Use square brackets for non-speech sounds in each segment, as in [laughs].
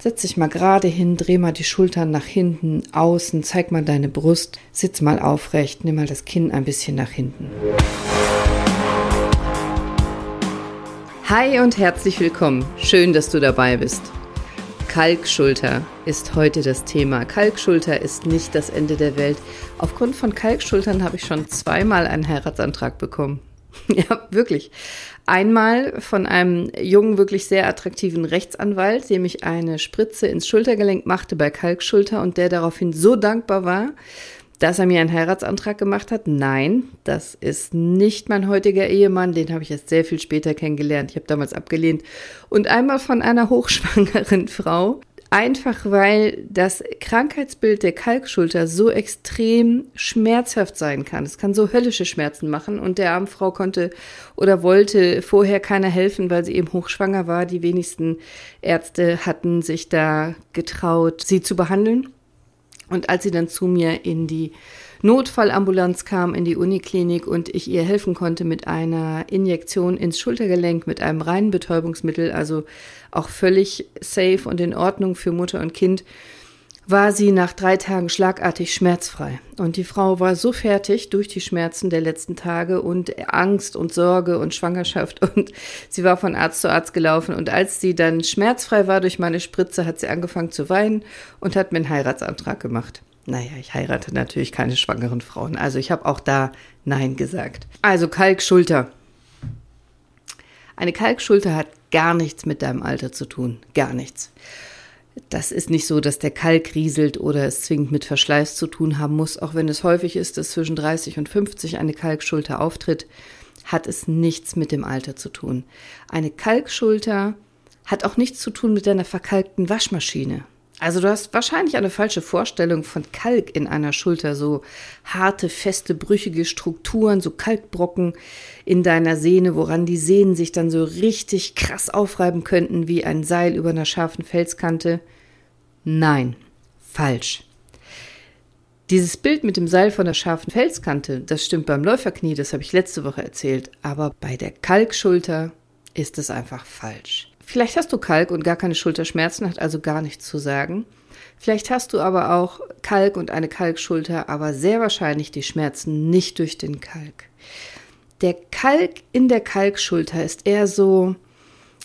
Setz dich mal gerade hin, dreh mal die Schultern nach hinten, außen, zeig mal deine Brust, sitz mal aufrecht, nimm mal das Kinn ein bisschen nach hinten. Hi und herzlich willkommen. Schön, dass du dabei bist. Kalkschulter ist heute das Thema. Kalkschulter ist nicht das Ende der Welt. Aufgrund von Kalkschultern habe ich schon zweimal einen Heiratsantrag bekommen. [laughs] ja, wirklich. Einmal von einem jungen, wirklich sehr attraktiven Rechtsanwalt, dem ich eine Spritze ins Schultergelenk machte bei Kalkschulter und der daraufhin so dankbar war, dass er mir einen Heiratsantrag gemacht hat. Nein, das ist nicht mein heutiger Ehemann, den habe ich erst sehr viel später kennengelernt. Ich habe damals abgelehnt. Und einmal von einer hochschwangeren [laughs] Frau, Einfach weil das Krankheitsbild der Kalkschulter so extrem schmerzhaft sein kann. Es kann so höllische Schmerzen machen und der armen Frau konnte oder wollte vorher keiner helfen, weil sie eben hochschwanger war. Die wenigsten Ärzte hatten sich da getraut, sie zu behandeln. Und als sie dann zu mir in die Notfallambulanz kam in die Uniklinik und ich ihr helfen konnte mit einer Injektion ins Schultergelenk mit einem reinen Betäubungsmittel, also auch völlig safe und in Ordnung für Mutter und Kind, war sie nach drei Tagen schlagartig schmerzfrei. Und die Frau war so fertig durch die Schmerzen der letzten Tage und Angst und Sorge und Schwangerschaft [laughs] und sie war von Arzt zu Arzt gelaufen. Und als sie dann schmerzfrei war durch meine Spritze, hat sie angefangen zu weinen und hat mir einen Heiratsantrag gemacht. Naja, ich heirate natürlich keine schwangeren Frauen. Also ich habe auch da Nein gesagt. Also Kalkschulter. Eine Kalkschulter hat gar nichts mit deinem Alter zu tun. Gar nichts. Das ist nicht so, dass der Kalk rieselt oder es zwingend mit Verschleiß zu tun haben muss. Auch wenn es häufig ist, dass zwischen 30 und 50 eine Kalkschulter auftritt, hat es nichts mit dem Alter zu tun. Eine Kalkschulter hat auch nichts zu tun mit deiner verkalkten Waschmaschine. Also du hast wahrscheinlich eine falsche Vorstellung von Kalk in einer Schulter, so harte, feste, brüchige Strukturen, so Kalkbrocken in deiner Sehne, woran die Sehnen sich dann so richtig krass aufreiben könnten wie ein Seil über einer scharfen Felskante. Nein, falsch. Dieses Bild mit dem Seil von der scharfen Felskante, das stimmt beim Läuferknie, das habe ich letzte Woche erzählt, aber bei der Kalkschulter ist es einfach falsch. Vielleicht hast du Kalk und gar keine Schulterschmerzen, hat also gar nichts zu sagen. Vielleicht hast du aber auch Kalk und eine Kalkschulter, aber sehr wahrscheinlich die Schmerzen nicht durch den Kalk. Der Kalk in der Kalkschulter ist eher so,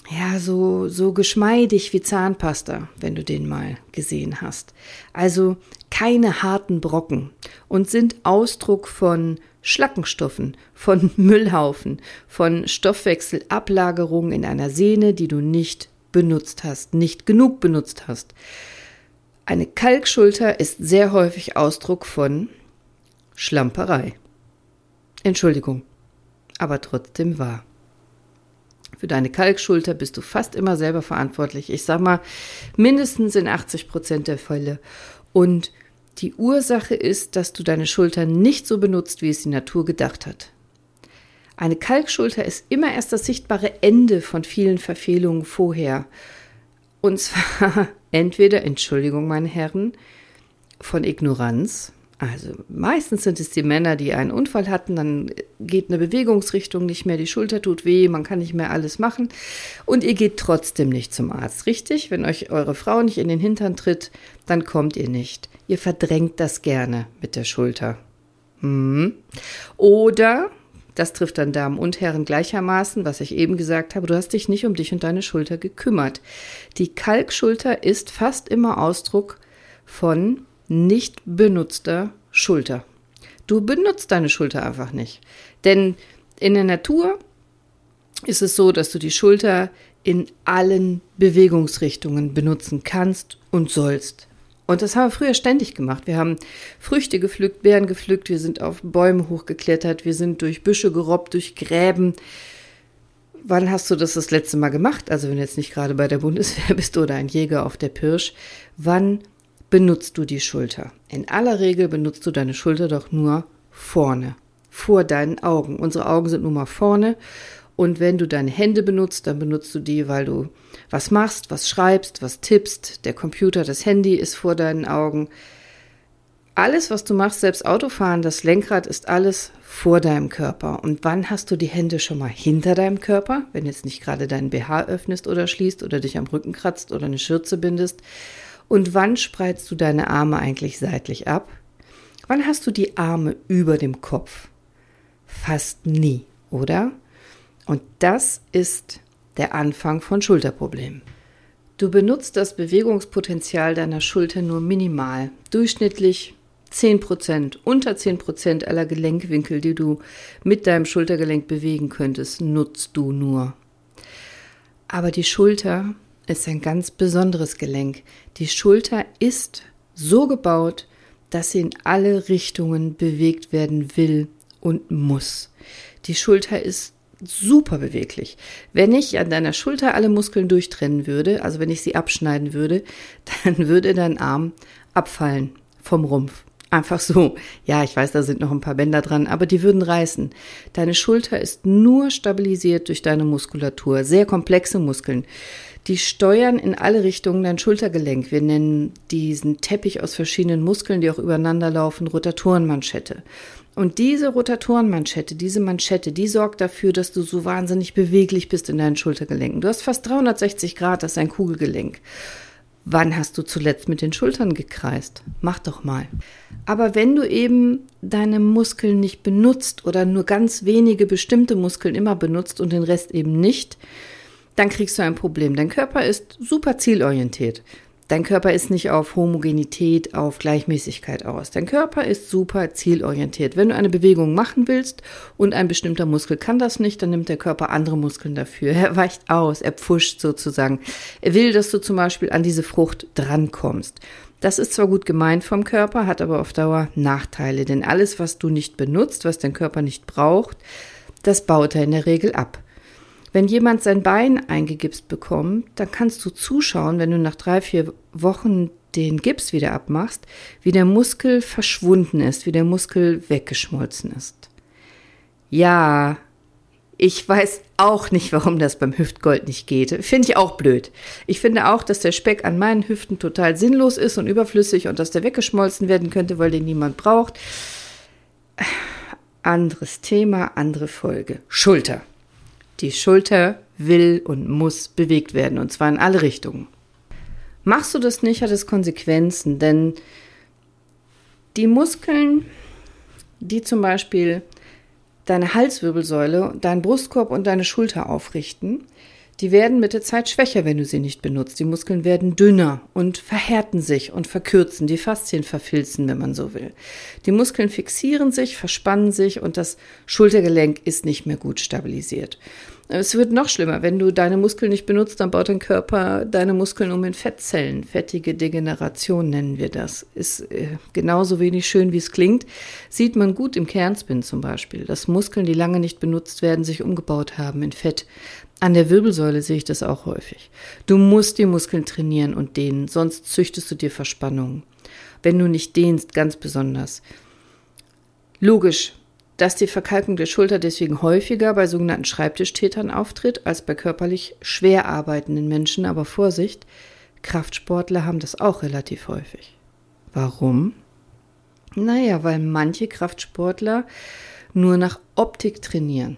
ja, so, so geschmeidig wie Zahnpasta, wenn du den mal gesehen hast. Also keine harten Brocken und sind Ausdruck von Schlackenstoffen, von Müllhaufen, von Stoffwechselablagerungen in einer Sehne, die du nicht benutzt hast, nicht genug benutzt hast. Eine Kalkschulter ist sehr häufig Ausdruck von Schlamperei. Entschuldigung, aber trotzdem wahr. Für deine Kalkschulter bist du fast immer selber verantwortlich. Ich sag mal, mindestens in 80 Prozent der Fälle. Und die Ursache ist, dass du deine Schulter nicht so benutzt, wie es die Natur gedacht hat. Eine Kalkschulter ist immer erst das sichtbare Ende von vielen Verfehlungen vorher. Und zwar [laughs] entweder, Entschuldigung, meine Herren, von Ignoranz, also meistens sind es die Männer, die einen Unfall hatten, dann geht eine Bewegungsrichtung nicht mehr, die Schulter tut weh, man kann nicht mehr alles machen und ihr geht trotzdem nicht zum Arzt, richtig? Wenn euch eure Frau nicht in den Hintern tritt, dann kommt ihr nicht. Ihr verdrängt das gerne mit der Schulter. Hm. Oder, das trifft dann Damen und Herren gleichermaßen, was ich eben gesagt habe, du hast dich nicht um dich und deine Schulter gekümmert. Die Kalkschulter ist fast immer Ausdruck von nicht benutzter Schulter. Du benutzt deine Schulter einfach nicht. Denn in der Natur ist es so, dass du die Schulter in allen Bewegungsrichtungen benutzen kannst und sollst. Und das haben wir früher ständig gemacht. Wir haben Früchte gepflückt, Beeren gepflückt, wir sind auf Bäume hochgeklettert, wir sind durch Büsche gerobbt, durch Gräben. Wann hast du das das letzte Mal gemacht? Also wenn du jetzt nicht gerade bei der Bundeswehr [laughs] bist oder ein Jäger auf der Pirsch, wann benutzt du die Schulter? In aller Regel benutzt du deine Schulter doch nur vorne, vor deinen Augen. Unsere Augen sind nun mal vorne. Und wenn du deine Hände benutzt, dann benutzt du die, weil du was machst, was schreibst, was tippst. Der Computer, das Handy ist vor deinen Augen. alles, was du machst, selbst Autofahren, das Lenkrad ist alles vor deinem Körper. Und wann hast du die Hände schon mal hinter deinem Körper, wenn jetzt nicht gerade deinen BH öffnest oder schließt oder dich am Rücken kratzt oder eine Schürze bindest? Und wann spreizst du deine Arme eigentlich seitlich ab? Wann hast du die Arme über dem Kopf? Fast nie, oder? Und das ist der Anfang von Schulterproblemen. Du benutzt das Bewegungspotenzial deiner Schulter nur minimal, durchschnittlich 10 Prozent, unter 10 Prozent aller Gelenkwinkel, die du mit deinem Schultergelenk bewegen könntest, nutzt du nur. Aber die Schulter ist ein ganz besonderes Gelenk. Die Schulter ist so gebaut, dass sie in alle Richtungen bewegt werden will und muss. Die Schulter ist super beweglich. Wenn ich an deiner Schulter alle Muskeln durchtrennen würde, also wenn ich sie abschneiden würde, [laughs] dann würde dein Arm abfallen vom Rumpf. Einfach so. Ja, ich weiß, da sind noch ein paar Bänder dran, aber die würden reißen. Deine Schulter ist nur stabilisiert durch deine Muskulatur. Sehr komplexe Muskeln. Die steuern in alle Richtungen dein Schultergelenk. Wir nennen diesen Teppich aus verschiedenen Muskeln, die auch übereinander laufen, Rotatorenmanschette. Und diese Rotatorenmanschette, diese Manschette, die sorgt dafür, dass du so wahnsinnig beweglich bist in deinen Schultergelenken. Du hast fast 360 Grad, das ist ein Kugelgelenk. Wann hast du zuletzt mit den Schultern gekreist? Mach doch mal. Aber wenn du eben deine Muskeln nicht benutzt oder nur ganz wenige bestimmte Muskeln immer benutzt und den Rest eben nicht, dann kriegst du ein Problem. Dein Körper ist super zielorientiert. Dein Körper ist nicht auf Homogenität, auf Gleichmäßigkeit aus. Dein Körper ist super zielorientiert. Wenn du eine Bewegung machen willst und ein bestimmter Muskel kann das nicht, dann nimmt der Körper andere Muskeln dafür. Er weicht aus, er pfuscht sozusagen. Er will, dass du zum Beispiel an diese Frucht drankommst. Das ist zwar gut gemeint vom Körper, hat aber auf Dauer Nachteile, denn alles, was du nicht benutzt, was dein Körper nicht braucht, das baut er in der Regel ab. Wenn jemand sein Bein eingegipst bekommt, dann kannst du zuschauen, wenn du nach drei, vier Wochen den Gips wieder abmachst, wie der Muskel verschwunden ist, wie der Muskel weggeschmolzen ist. Ja, ich weiß auch nicht, warum das beim Hüftgold nicht geht. Finde ich auch blöd. Ich finde auch, dass der Speck an meinen Hüften total sinnlos ist und überflüssig und dass der weggeschmolzen werden könnte, weil den niemand braucht. Anderes Thema, andere Folge. Schulter. Die Schulter will und muss bewegt werden, und zwar in alle Richtungen. Machst du das nicht, hat es Konsequenzen, denn die Muskeln, die zum Beispiel deine Halswirbelsäule, deinen Brustkorb und deine Schulter aufrichten, die werden mit der Zeit schwächer, wenn du sie nicht benutzt. Die Muskeln werden dünner und verhärten sich und verkürzen, die Faszien verfilzen, wenn man so will. Die Muskeln fixieren sich, verspannen sich und das Schultergelenk ist nicht mehr gut stabilisiert. Es wird noch schlimmer, wenn du deine Muskeln nicht benutzt, dann baut dein Körper deine Muskeln um in Fettzellen. Fettige Degeneration nennen wir das. Ist äh, genauso wenig schön, wie es klingt. Sieht man gut im Kernspin zum Beispiel, dass Muskeln, die lange nicht benutzt werden, sich umgebaut haben in Fett. An der Wirbelsäule sehe ich das auch häufig. Du musst die Muskeln trainieren und dehnen, sonst züchtest du dir Verspannungen. Wenn du nicht dehnst, ganz besonders. Logisch, dass die Verkalkung der Schulter deswegen häufiger bei sogenannten Schreibtischtätern auftritt als bei körperlich schwer arbeitenden Menschen. Aber Vorsicht, Kraftsportler haben das auch relativ häufig. Warum? Naja, weil manche Kraftsportler nur nach Optik trainieren.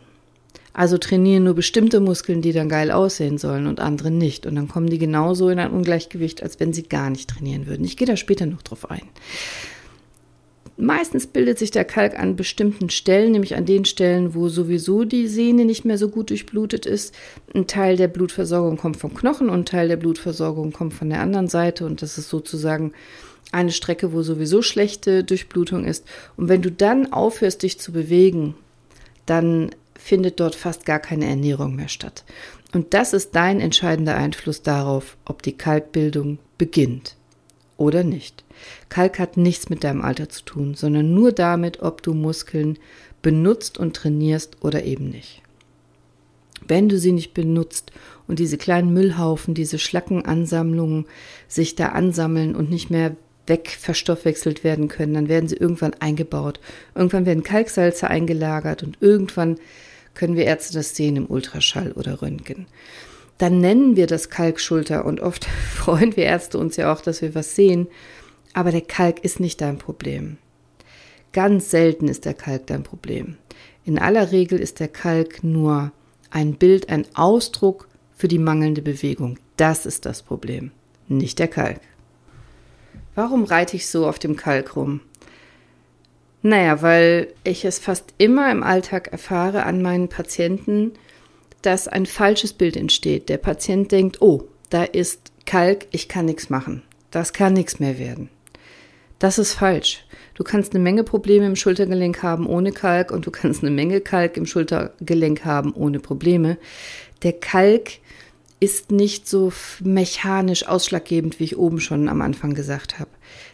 Also trainieren nur bestimmte Muskeln, die dann geil aussehen sollen und andere nicht. Und dann kommen die genauso in ein Ungleichgewicht, als wenn sie gar nicht trainieren würden. Ich gehe da später noch drauf ein. Meistens bildet sich der Kalk an bestimmten Stellen, nämlich an den Stellen, wo sowieso die Sehne nicht mehr so gut durchblutet ist. Ein Teil der Blutversorgung kommt vom Knochen und ein Teil der Blutversorgung kommt von der anderen Seite und das ist sozusagen eine Strecke, wo sowieso schlechte Durchblutung ist. Und wenn du dann aufhörst, dich zu bewegen, dann findet dort fast gar keine Ernährung mehr statt. Und das ist dein entscheidender Einfluss darauf, ob die Kalkbildung beginnt oder nicht. Kalk hat nichts mit deinem Alter zu tun, sondern nur damit, ob du Muskeln benutzt und trainierst oder eben nicht. Wenn du sie nicht benutzt und diese kleinen Müllhaufen, diese Schlackenansammlungen sich da ansammeln und nicht mehr wegverstoffwechselt werden können, dann werden sie irgendwann eingebaut. Irgendwann werden Kalksalze eingelagert und irgendwann können wir Ärzte das sehen im Ultraschall oder Röntgen. Dann nennen wir das Kalkschulter und oft [laughs] freuen wir Ärzte uns ja auch, dass wir was sehen. Aber der Kalk ist nicht dein Problem. Ganz selten ist der Kalk dein Problem. In aller Regel ist der Kalk nur ein Bild, ein Ausdruck für die mangelnde Bewegung. Das ist das Problem, nicht der Kalk. Warum reite ich so auf dem Kalk rum? Naja, weil ich es fast immer im Alltag erfahre an meinen Patienten, dass ein falsches Bild entsteht. Der Patient denkt, oh, da ist Kalk, ich kann nichts machen. Das kann nichts mehr werden. Das ist falsch. Du kannst eine Menge Probleme im Schultergelenk haben ohne Kalk und du kannst eine Menge Kalk im Schultergelenk haben ohne Probleme. Der Kalk ist nicht so mechanisch ausschlaggebend, wie ich oben schon am Anfang gesagt habe.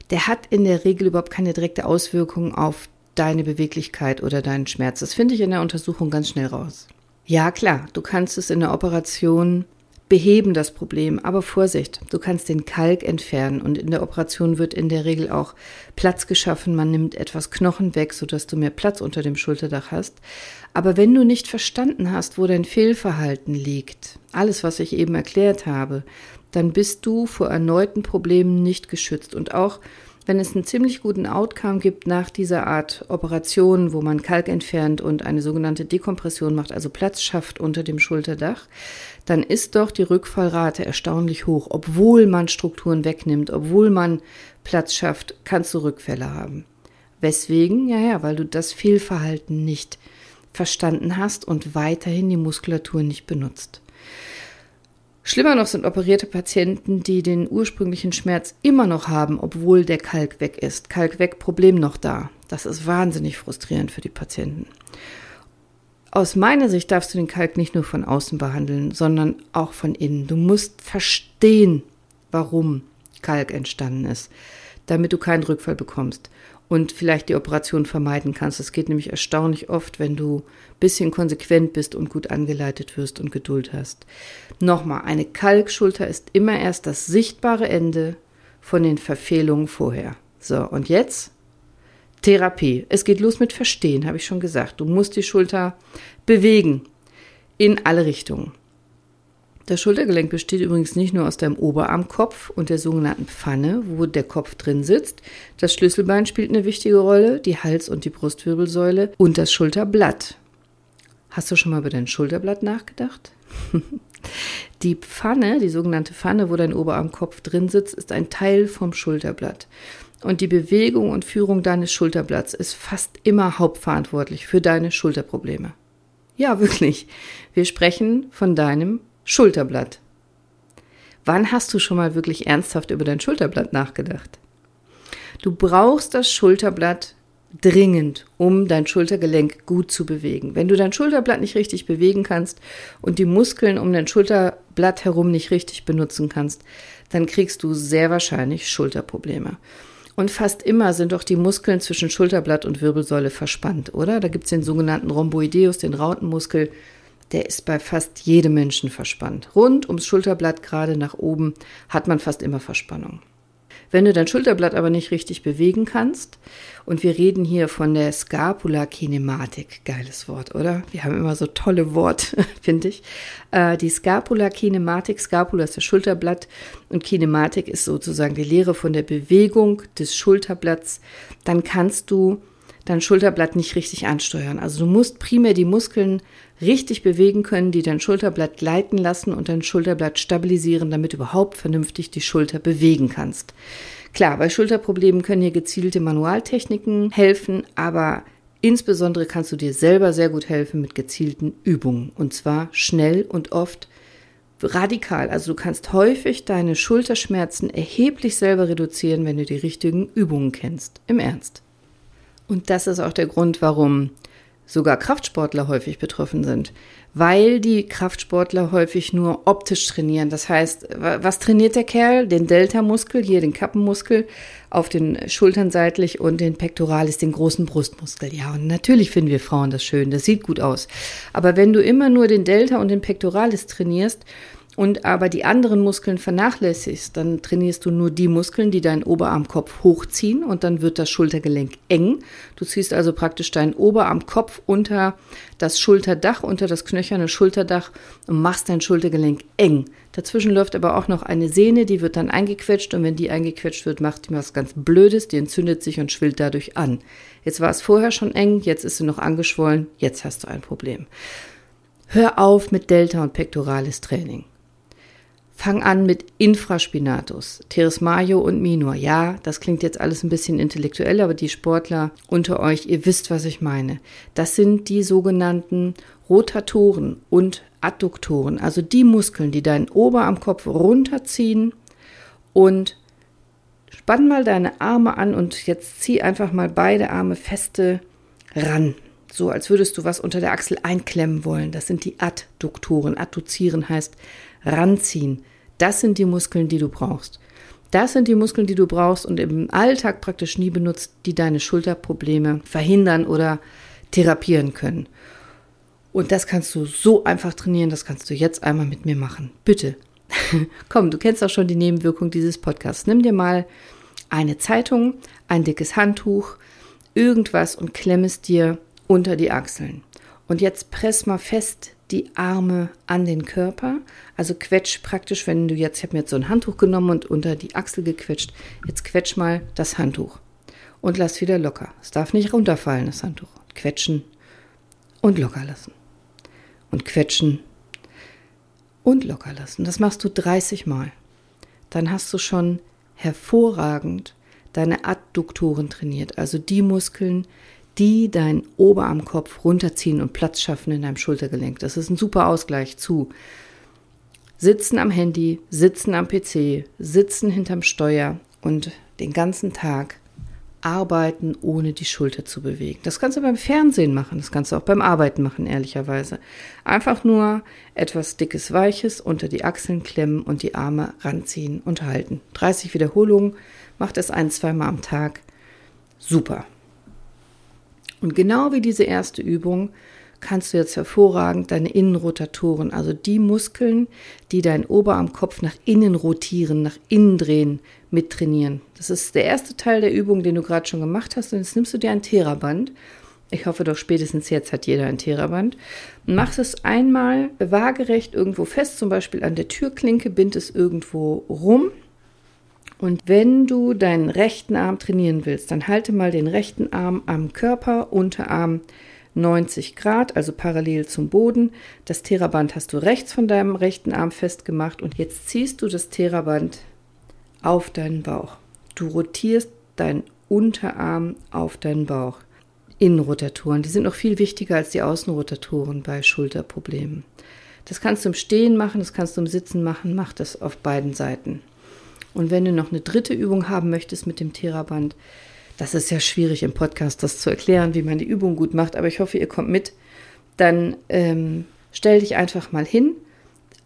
Der hat in der Regel überhaupt keine direkte Auswirkung auf deine Beweglichkeit oder deinen Schmerz. Das finde ich in der Untersuchung ganz schnell raus. Ja, klar, du kannst es in der Operation beheben das Problem. Aber Vorsicht, du kannst den Kalk entfernen und in der Operation wird in der Regel auch Platz geschaffen. Man nimmt etwas Knochen weg, sodass du mehr Platz unter dem Schulterdach hast. Aber wenn du nicht verstanden hast, wo dein Fehlverhalten liegt, alles, was ich eben erklärt habe, dann bist du vor erneuten Problemen nicht geschützt. Und auch wenn es einen ziemlich guten Outcome gibt nach dieser Art Operation, wo man Kalk entfernt und eine sogenannte Dekompression macht, also Platz schafft unter dem Schulterdach, dann ist doch die Rückfallrate erstaunlich hoch. Obwohl man Strukturen wegnimmt, obwohl man Platz schafft, kannst du Rückfälle haben. Weswegen? Ja, ja, weil du das Fehlverhalten nicht verstanden hast und weiterhin die Muskulatur nicht benutzt. Schlimmer noch sind operierte Patienten, die den ursprünglichen Schmerz immer noch haben, obwohl der Kalk weg ist. Kalk weg, Problem noch da. Das ist wahnsinnig frustrierend für die Patienten. Aus meiner Sicht darfst du den Kalk nicht nur von außen behandeln, sondern auch von innen. Du musst verstehen, warum Kalk entstanden ist, damit du keinen Rückfall bekommst und vielleicht die Operation vermeiden kannst. Das geht nämlich erstaunlich oft, wenn du ein bisschen konsequent bist und gut angeleitet wirst und Geduld hast. Nochmal, eine Kalkschulter ist immer erst das sichtbare Ende von den Verfehlungen vorher. So, und jetzt Therapie. Es geht los mit Verstehen, habe ich schon gesagt. Du musst die Schulter bewegen in alle Richtungen. Das Schultergelenk besteht übrigens nicht nur aus deinem Oberarmkopf und der sogenannten Pfanne, wo der Kopf drin sitzt. Das Schlüsselbein spielt eine wichtige Rolle, die Hals- und die Brustwirbelsäule und das Schulterblatt. Hast du schon mal über dein Schulterblatt nachgedacht? [laughs] die Pfanne, die sogenannte Pfanne, wo dein Oberarmkopf drin sitzt, ist ein Teil vom Schulterblatt. Und die Bewegung und Führung deines Schulterblatts ist fast immer hauptverantwortlich für deine Schulterprobleme. Ja, wirklich. Wir sprechen von deinem Schulterblatt. Wann hast du schon mal wirklich ernsthaft über dein Schulterblatt nachgedacht? Du brauchst das Schulterblatt dringend, um dein Schultergelenk gut zu bewegen. Wenn du dein Schulterblatt nicht richtig bewegen kannst und die Muskeln um dein Schulterblatt herum nicht richtig benutzen kannst, dann kriegst du sehr wahrscheinlich Schulterprobleme. Und fast immer sind doch die Muskeln zwischen Schulterblatt und Wirbelsäule verspannt, oder? Da gibt es den sogenannten Rhomboideus, den Rautenmuskel, der ist bei fast jedem Menschen verspannt. Rund ums Schulterblatt gerade nach oben hat man fast immer Verspannung. Wenn du dein Schulterblatt aber nicht richtig bewegen kannst, und wir reden hier von der Scapula-Kinematik, geiles Wort, oder? Wir haben immer so tolle Worte, [laughs] finde ich. Äh, die Scapula-Kinematik, Scapula ist das Schulterblatt und Kinematik ist sozusagen die Lehre von der Bewegung des Schulterblatts, dann kannst du dein Schulterblatt nicht richtig ansteuern. Also du musst primär die Muskeln richtig bewegen können, die dein Schulterblatt gleiten lassen und dein Schulterblatt stabilisieren, damit du überhaupt vernünftig die Schulter bewegen kannst. Klar, bei Schulterproblemen können hier gezielte Manualtechniken helfen, aber insbesondere kannst du dir selber sehr gut helfen mit gezielten Übungen. Und zwar schnell und oft radikal. Also du kannst häufig deine Schulterschmerzen erheblich selber reduzieren, wenn du die richtigen Übungen kennst. Im Ernst. Und das ist auch der Grund, warum sogar Kraftsportler häufig betroffen sind, weil die Kraftsportler häufig nur optisch trainieren. Das heißt, was trainiert der Kerl? Den Delta-Muskel, hier den Kappenmuskel, auf den Schultern seitlich und den Pectoralis, den großen Brustmuskel. Ja, und natürlich finden wir Frauen das schön, das sieht gut aus. Aber wenn du immer nur den Delta und den Pectoralis trainierst, und aber die anderen Muskeln vernachlässigst, dann trainierst du nur die Muskeln, die deinen Oberarmkopf hochziehen und dann wird das Schultergelenk eng. Du ziehst also praktisch deinen Oberarmkopf unter das Schulterdach, unter das knöcherne Schulterdach und machst dein Schultergelenk eng. Dazwischen läuft aber auch noch eine Sehne, die wird dann eingequetscht und wenn die eingequetscht wird, macht die was ganz Blödes, die entzündet sich und schwillt dadurch an. Jetzt war es vorher schon eng, jetzt ist sie noch angeschwollen, jetzt hast du ein Problem. Hör auf mit Delta und Pectoralis Training. Fang an mit Infraspinatus, Teres Mayo und Minor. Ja, das klingt jetzt alles ein bisschen intellektuell, aber die Sportler unter euch, ihr wisst, was ich meine. Das sind die sogenannten Rotatoren und Adduktoren, also die Muskeln, die deinen Oberarmkopf runterziehen und spann mal deine Arme an und jetzt zieh einfach mal beide Arme feste ran. So als würdest du was unter der Achsel einklemmen wollen. Das sind die Adduktoren. Adduzieren heißt ranziehen. Das sind die Muskeln, die du brauchst. Das sind die Muskeln, die du brauchst und im Alltag praktisch nie benutzt, die deine Schulterprobleme verhindern oder therapieren können. Und das kannst du so einfach trainieren, das kannst du jetzt einmal mit mir machen. Bitte. [laughs] Komm, du kennst auch schon die Nebenwirkung dieses Podcasts. Nimm dir mal eine Zeitung, ein dickes Handtuch, irgendwas und klemm es dir unter die Achseln. Und jetzt press mal fest die Arme an den Körper. Also quetsch praktisch, wenn du jetzt, ich habe mir jetzt so ein Handtuch genommen und unter die Achsel gequetscht, jetzt quetsch mal das Handtuch und lass wieder locker. Es darf nicht runterfallen, das Handtuch. Quetschen und locker lassen. Und quetschen und locker lassen. Das machst du 30 Mal. Dann hast du schon hervorragend deine Adduktoren trainiert, also die Muskeln, die deinen Oberarmkopf runterziehen und Platz schaffen in deinem Schultergelenk. Das ist ein super Ausgleich zu Sitzen am Handy, Sitzen am PC, Sitzen hinterm Steuer und den ganzen Tag arbeiten, ohne die Schulter zu bewegen. Das kannst du beim Fernsehen machen, das kannst du auch beim Arbeiten machen, ehrlicherweise. Einfach nur etwas dickes, weiches unter die Achseln klemmen und die Arme ranziehen und halten. 30 Wiederholungen, macht es ein, zweimal am Tag. Super. Und genau wie diese erste Übung kannst du jetzt hervorragend deine Innenrotatoren, also die Muskeln, die dein Oberarmkopf nach innen rotieren, nach innen drehen, mittrainieren. Das ist der erste Teil der Übung, den du gerade schon gemacht hast. Und jetzt nimmst du dir ein Theraband. Ich hoffe doch spätestens jetzt hat jeder ein Theraband. Machst es einmal waagerecht irgendwo fest, zum Beispiel an der Türklinke, bind es irgendwo rum und wenn du deinen rechten Arm trainieren willst, dann halte mal den rechten Arm am Körper, Unterarm 90 Grad, also parallel zum Boden. Das Theraband hast du rechts von deinem rechten Arm festgemacht und jetzt ziehst du das Theraband auf deinen Bauch. Du rotierst deinen Unterarm auf deinen Bauch. Innenrotatoren, die sind noch viel wichtiger als die Außenrotatoren bei Schulterproblemen. Das kannst du im Stehen machen, das kannst du im Sitzen machen, mach das auf beiden Seiten. Und wenn du noch eine dritte Übung haben möchtest mit dem Theraband, das ist ja schwierig im Podcast, das zu erklären, wie man die Übung gut macht, aber ich hoffe, ihr kommt mit. Dann ähm, stell dich einfach mal hin.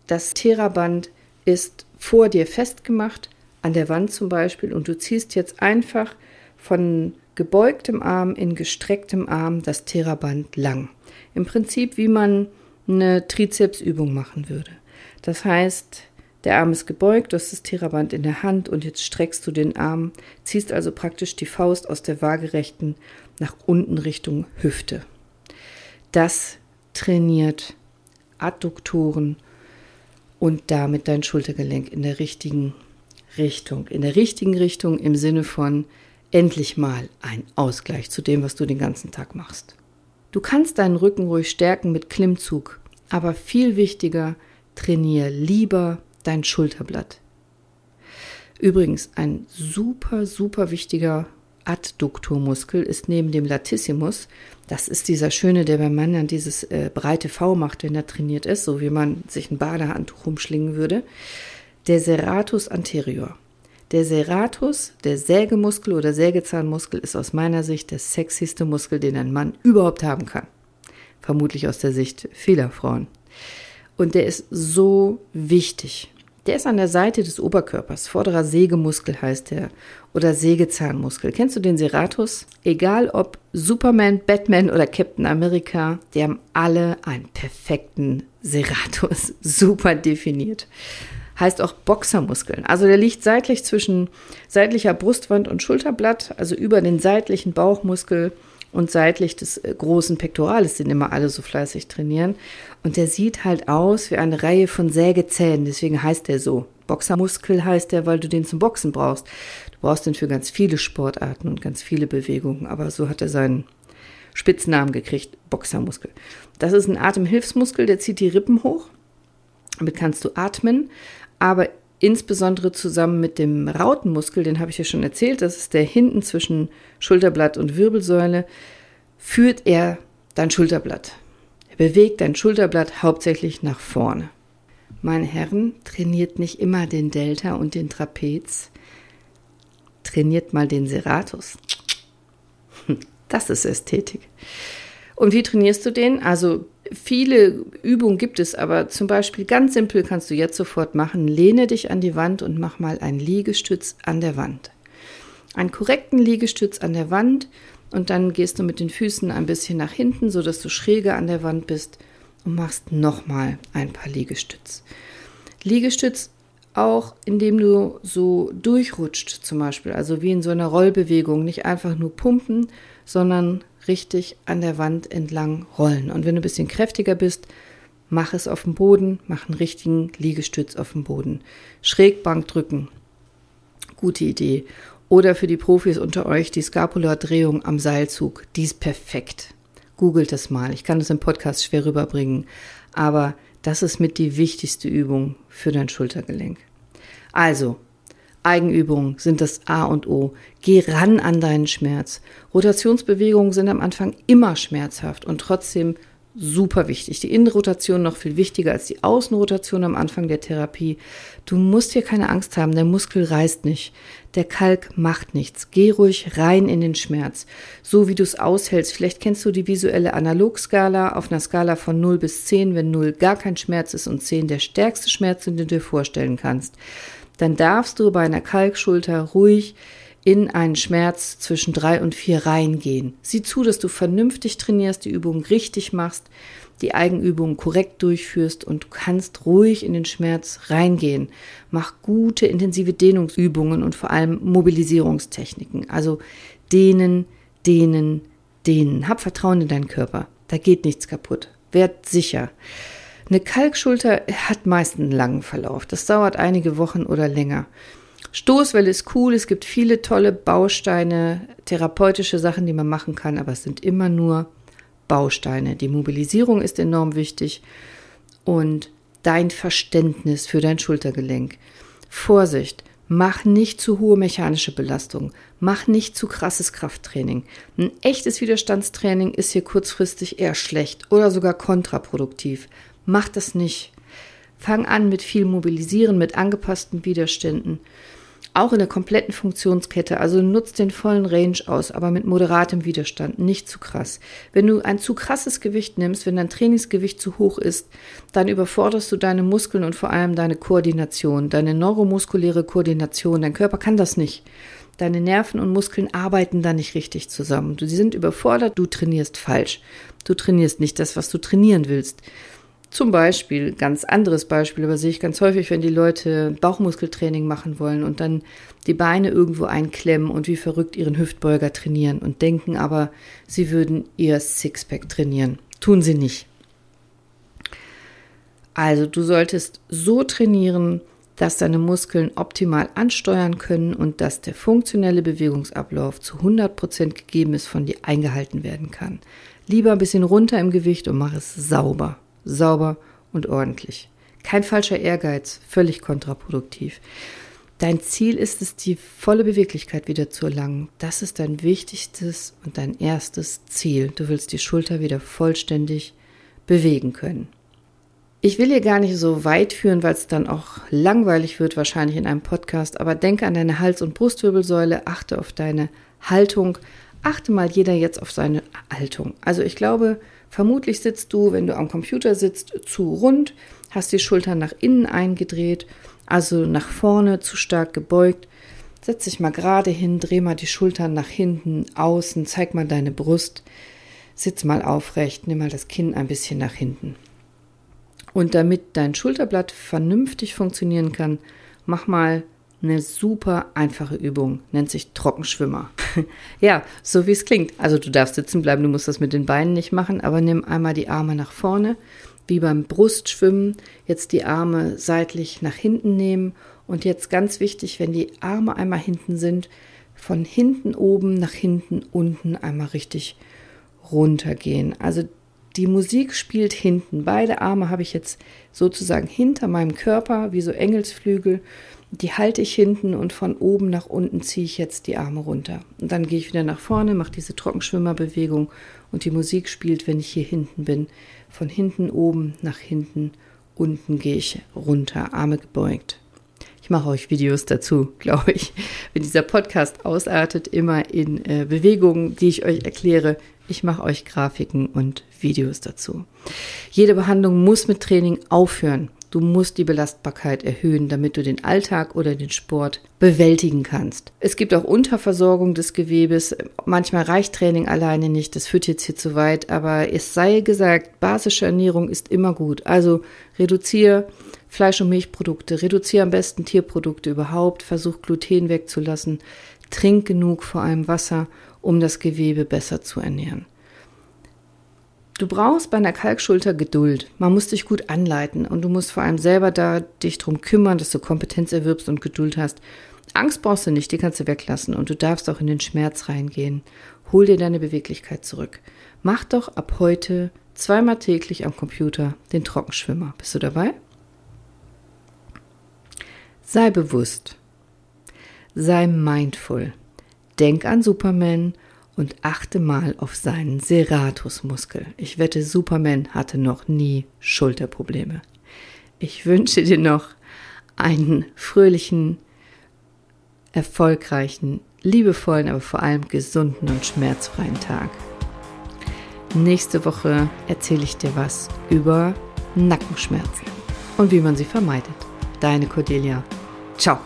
Das Theraband ist vor dir festgemacht, an der Wand zum Beispiel, und du ziehst jetzt einfach von gebeugtem Arm in gestrecktem Arm das Theraband lang. Im Prinzip, wie man eine Trizepsübung machen würde. Das heißt, der Arm ist gebeugt, du hast das Theraband in der Hand und jetzt streckst du den Arm, ziehst also praktisch die Faust aus der waagerechten nach unten Richtung Hüfte. Das trainiert Adduktoren und damit dein Schultergelenk in der richtigen Richtung. In der richtigen Richtung im Sinne von endlich mal ein Ausgleich zu dem, was du den ganzen Tag machst. Du kannst deinen Rücken ruhig stärken mit Klimmzug, aber viel wichtiger, trainiere lieber dein Schulterblatt. Übrigens, ein super, super wichtiger Adduktormuskel ist neben dem Latissimus, das ist dieser schöne, der beim Mann dann dieses äh, breite V macht, wenn er trainiert ist, so wie man sich ein Badehandtuch umschlingen würde, der Serratus anterior. Der Serratus, der Sägemuskel oder Sägezahnmuskel, ist aus meiner Sicht der sexyste Muskel, den ein Mann überhaupt haben kann. Vermutlich aus der Sicht vieler Frauen. Und der ist so wichtig Der ist an der Seite des Oberkörpers. Vorderer Sägemuskel heißt der. Oder Sägezahnmuskel. Kennst du den Serratus? Egal ob Superman, Batman oder Captain America, die haben alle einen perfekten Serratus. [laughs] Super definiert. Heißt auch Boxermuskeln. Also der liegt seitlich zwischen seitlicher Brustwand und Schulterblatt, also über den seitlichen Bauchmuskel und seitlich des äh, großen Pektorales, den immer alle so fleißig trainieren. Und der sieht halt aus wie eine Reihe von Sägezähnen, deswegen heißt der so. Boxermuskel heißt der, weil du den zum Boxen brauchst. Du brauchst den für ganz viele Sportarten und ganz viele Bewegungen, aber so hat er seinen Spitznamen gekriegt, Boxermuskel. Das ist ein Atemhilfsmuskel, der zieht die Rippen hoch. Damit kannst du atmen, aber insbesondere zusammen mit dem Rautenmuskel, den habe ich ja schon erzählt, das ist der hinten zwischen Schulterblatt und Wirbelsäule, führt er dein Schulterblatt. Bewegt dein Schulterblatt hauptsächlich nach vorne. Meine Herren, trainiert nicht immer den Delta und den Trapez, trainiert mal den Serratus. [laughs] Das ist Ästhetik. Und wie trainierst du den? Also Viele Übungen gibt es, aber zum Beispiel ganz simpel kannst du jetzt sofort machen. Lehne dich an die Wand und mach mal einen Liegestütz an der Wand. Einen korrekten Liegestütz an der Wand und dann gehst du mit den Füßen ein bisschen nach hinten, sodass du schräger an der Wand bist und machst nochmal ein paar Liegestütz. Liegestütz auch, indem du so durchrutscht zum Beispiel, also wie in so einer Rollbewegung, nicht einfach nur pumpen, sondern richtig an der Wand entlang rollen. Und wenn du ein bisschen kräftiger bist, mach es auf dem Boden, mach einen richtigen Liegestütz auf dem Boden. Schrägbank drücken. Gute Idee. Oder für die Profis unter euch die Scapulardrehung am Seilzug. Die ist perfekt. Googelt das mal. Ich kann das im Podcast schwer rüberbringen. Aber das ist mit die wichtigste Übung für dein Schultergelenk. Also, Eigenübungen sind das A und O. Geh ran an deinen Schmerz. Rotationsbewegungen sind am Anfang immer schmerzhaft und trotzdem super wichtig. Die Innenrotation noch viel wichtiger als die Außenrotation am Anfang der Therapie. Du musst hier keine Angst haben, der Muskel reißt nicht. Der Kalk macht nichts. Geh ruhig rein in den Schmerz, so wie du es aushältst. Vielleicht kennst du die visuelle Analogskala auf einer Skala von 0 bis 10, wenn 0 gar kein Schmerz ist und 10 der stärkste Schmerz, den du dir vorstellen kannst dann darfst du bei einer Kalkschulter ruhig in einen Schmerz zwischen drei und vier reingehen. Sieh zu, dass du vernünftig trainierst, die Übung richtig machst, die Eigenübungen korrekt durchführst und du kannst ruhig in den Schmerz reingehen. Mach gute, intensive Dehnungsübungen und vor allem Mobilisierungstechniken. Also dehnen, dehnen, dehnen. Hab Vertrauen in deinen Körper. Da geht nichts kaputt. Werd sicher. Eine Kalkschulter hat meist einen langen Verlauf. Das dauert einige Wochen oder länger. Stoßwelle ist cool, es gibt viele tolle Bausteine, therapeutische Sachen, die man machen kann, aber es sind immer nur Bausteine. Die Mobilisierung ist enorm wichtig und dein Verständnis für dein Schultergelenk. Vorsicht, mach nicht zu hohe mechanische Belastung, mach nicht zu krasses Krafttraining. Ein echtes Widerstandstraining ist hier kurzfristig eher schlecht oder sogar kontraproduktiv. Mach das nicht. Fang an mit viel Mobilisieren, mit angepassten Widerständen. Auch in der kompletten Funktionskette, also nutzt den vollen Range aus, aber mit moderatem Widerstand, nicht zu krass. Wenn du ein zu krasses Gewicht nimmst, wenn dein Trainingsgewicht zu hoch ist, dann überforderst du deine Muskeln und vor allem deine Koordination, deine neuromuskuläre Koordination. Dein Körper kann das nicht. Deine Nerven und Muskeln arbeiten da nicht richtig zusammen. Sie sind überfordert, du trainierst falsch. Du trainierst nicht das, was du trainieren willst. Zum Beispiel, ganz anderes Beispiel, aber sehe ich ganz häufig, wenn die Leute Bauchmuskeltraining machen wollen und dann die Beine irgendwo einklemmen und wie verrückt ihren Hüftbeuger trainieren und denken aber, sie würden ihr Sixpack trainieren. Tun sie nicht. Also du solltest so trainieren, dass deine Muskeln optimal ansteuern können und dass der funktionelle Bewegungsablauf zu 100% gegeben ist, von dir eingehalten werden kann. Lieber ein bisschen runter im Gewicht und mach es sauber sauber und ordentlich. Kein falscher Ehrgeiz, völlig kontraproduktiv. Dein Ziel ist es, die volle Beweglichkeit wieder zu erlangen. Das ist dein wichtigstes und dein erstes Ziel. Du willst die Schulter wieder vollständig bewegen können. Ich will hier gar nicht so weit führen, weil es dann auch langweilig wird, wahrscheinlich in einem Podcast, aber denke an deine Hals- und Brustwirbelsäule, achte auf deine Haltung, achte mal jeder jetzt auf seine Haltung. Also ich glaube, Vermutlich sitzt du, wenn du am Computer sitzt, zu rund, hast die Schultern nach innen eingedreht Also nach vorne zu stark gebeugt. Setz dich mal gerade hin, dreh mal die Schultern nach hinten, außen, zeig mal deine Brust. Sitz mal aufrecht, nimm mal das Kinn ein bisschen nach hinten. Und damit dein Schulterblatt vernünftig funktionieren kann, mach mal eine super einfache Übung, nennt sich Trockenschwimmer. [laughs] ja, so wie es klingt. Also du darfst sitzen bleiben, du musst das mit den Beinen nicht machen, aber nimm einmal die Arme nach vorne, wie beim Brustschwimmen, jetzt die Arme seitlich nach hinten nehmen und jetzt ganz wichtig, wenn die Arme einmal hinten sind, von hinten oben nach hinten unten einmal richtig runtergehen. Also die Musik spielt hinten. Beide Arme habe ich jetzt sozusagen hinter meinem Körper, wie so Engelsflügel die halte ich hinten und von oben nach unten ziehe ich jetzt die Arme runter. Und dann gehe ich wieder nach vorne, mache diese Trockenschwimmerbewegung und die Musik spielt, wenn ich hier hinten bin. Von hinten oben nach hinten unten gehe ich runter, Arme gebeugt. Ich mache euch Videos dazu, [laughs] glaube ich. Wenn dieser Podcast ausartet, immer in äh, Bewegungen, die ich euch erkläre. Ich mache euch Grafiken und Videos dazu. Jede Behandlung muss mit Training aufhören. Du musst die Belastbarkeit erhöhen, damit du den Alltag oder den Sport bewältigen kannst. Es gibt auch Unterversorgung des Gewebes. Manchmal reicht Training alleine nicht. Das führt jetzt hier zu weit. Aber es sei gesagt, basische Ernährung ist immer gut. Also reduziere Fleisch- und Milchprodukte, reduziere am besten Tierprodukte überhaupt, versuch Gluten wegzulassen, trink genug, vor allem Wasser, um das Gewebe besser zu ernähren. Du brauchst bei einer Kalkschulter Geduld. Man muss dich gut anleiten und du musst vor allem selber da dich drum kümmern, dass du Kompetenz erwirbst und Geduld hast. Angst brauchst du nicht, die kannst du weglassen und du darfst auch in den Schmerz reingehen. Hol dir deine Beweglichkeit zurück. Mach doch ab heute zweimal täglich am Computer den Trockenschwimmer. Bist du dabei? Sei bewusst. Sei mindful. Denk an Superman und achte mal auf seinen Serratusmuskel. Ich wette, Superman hatte noch nie Schulterprobleme. Ich wünsche dir noch einen fröhlichen, erfolgreichen, liebevollen, aber vor allem gesunden und schmerzfreien Tag. Nächste Woche erzähle ich dir was über Nackenschmerzen und wie man sie vermeidet. Deine Cordelia. Ciao.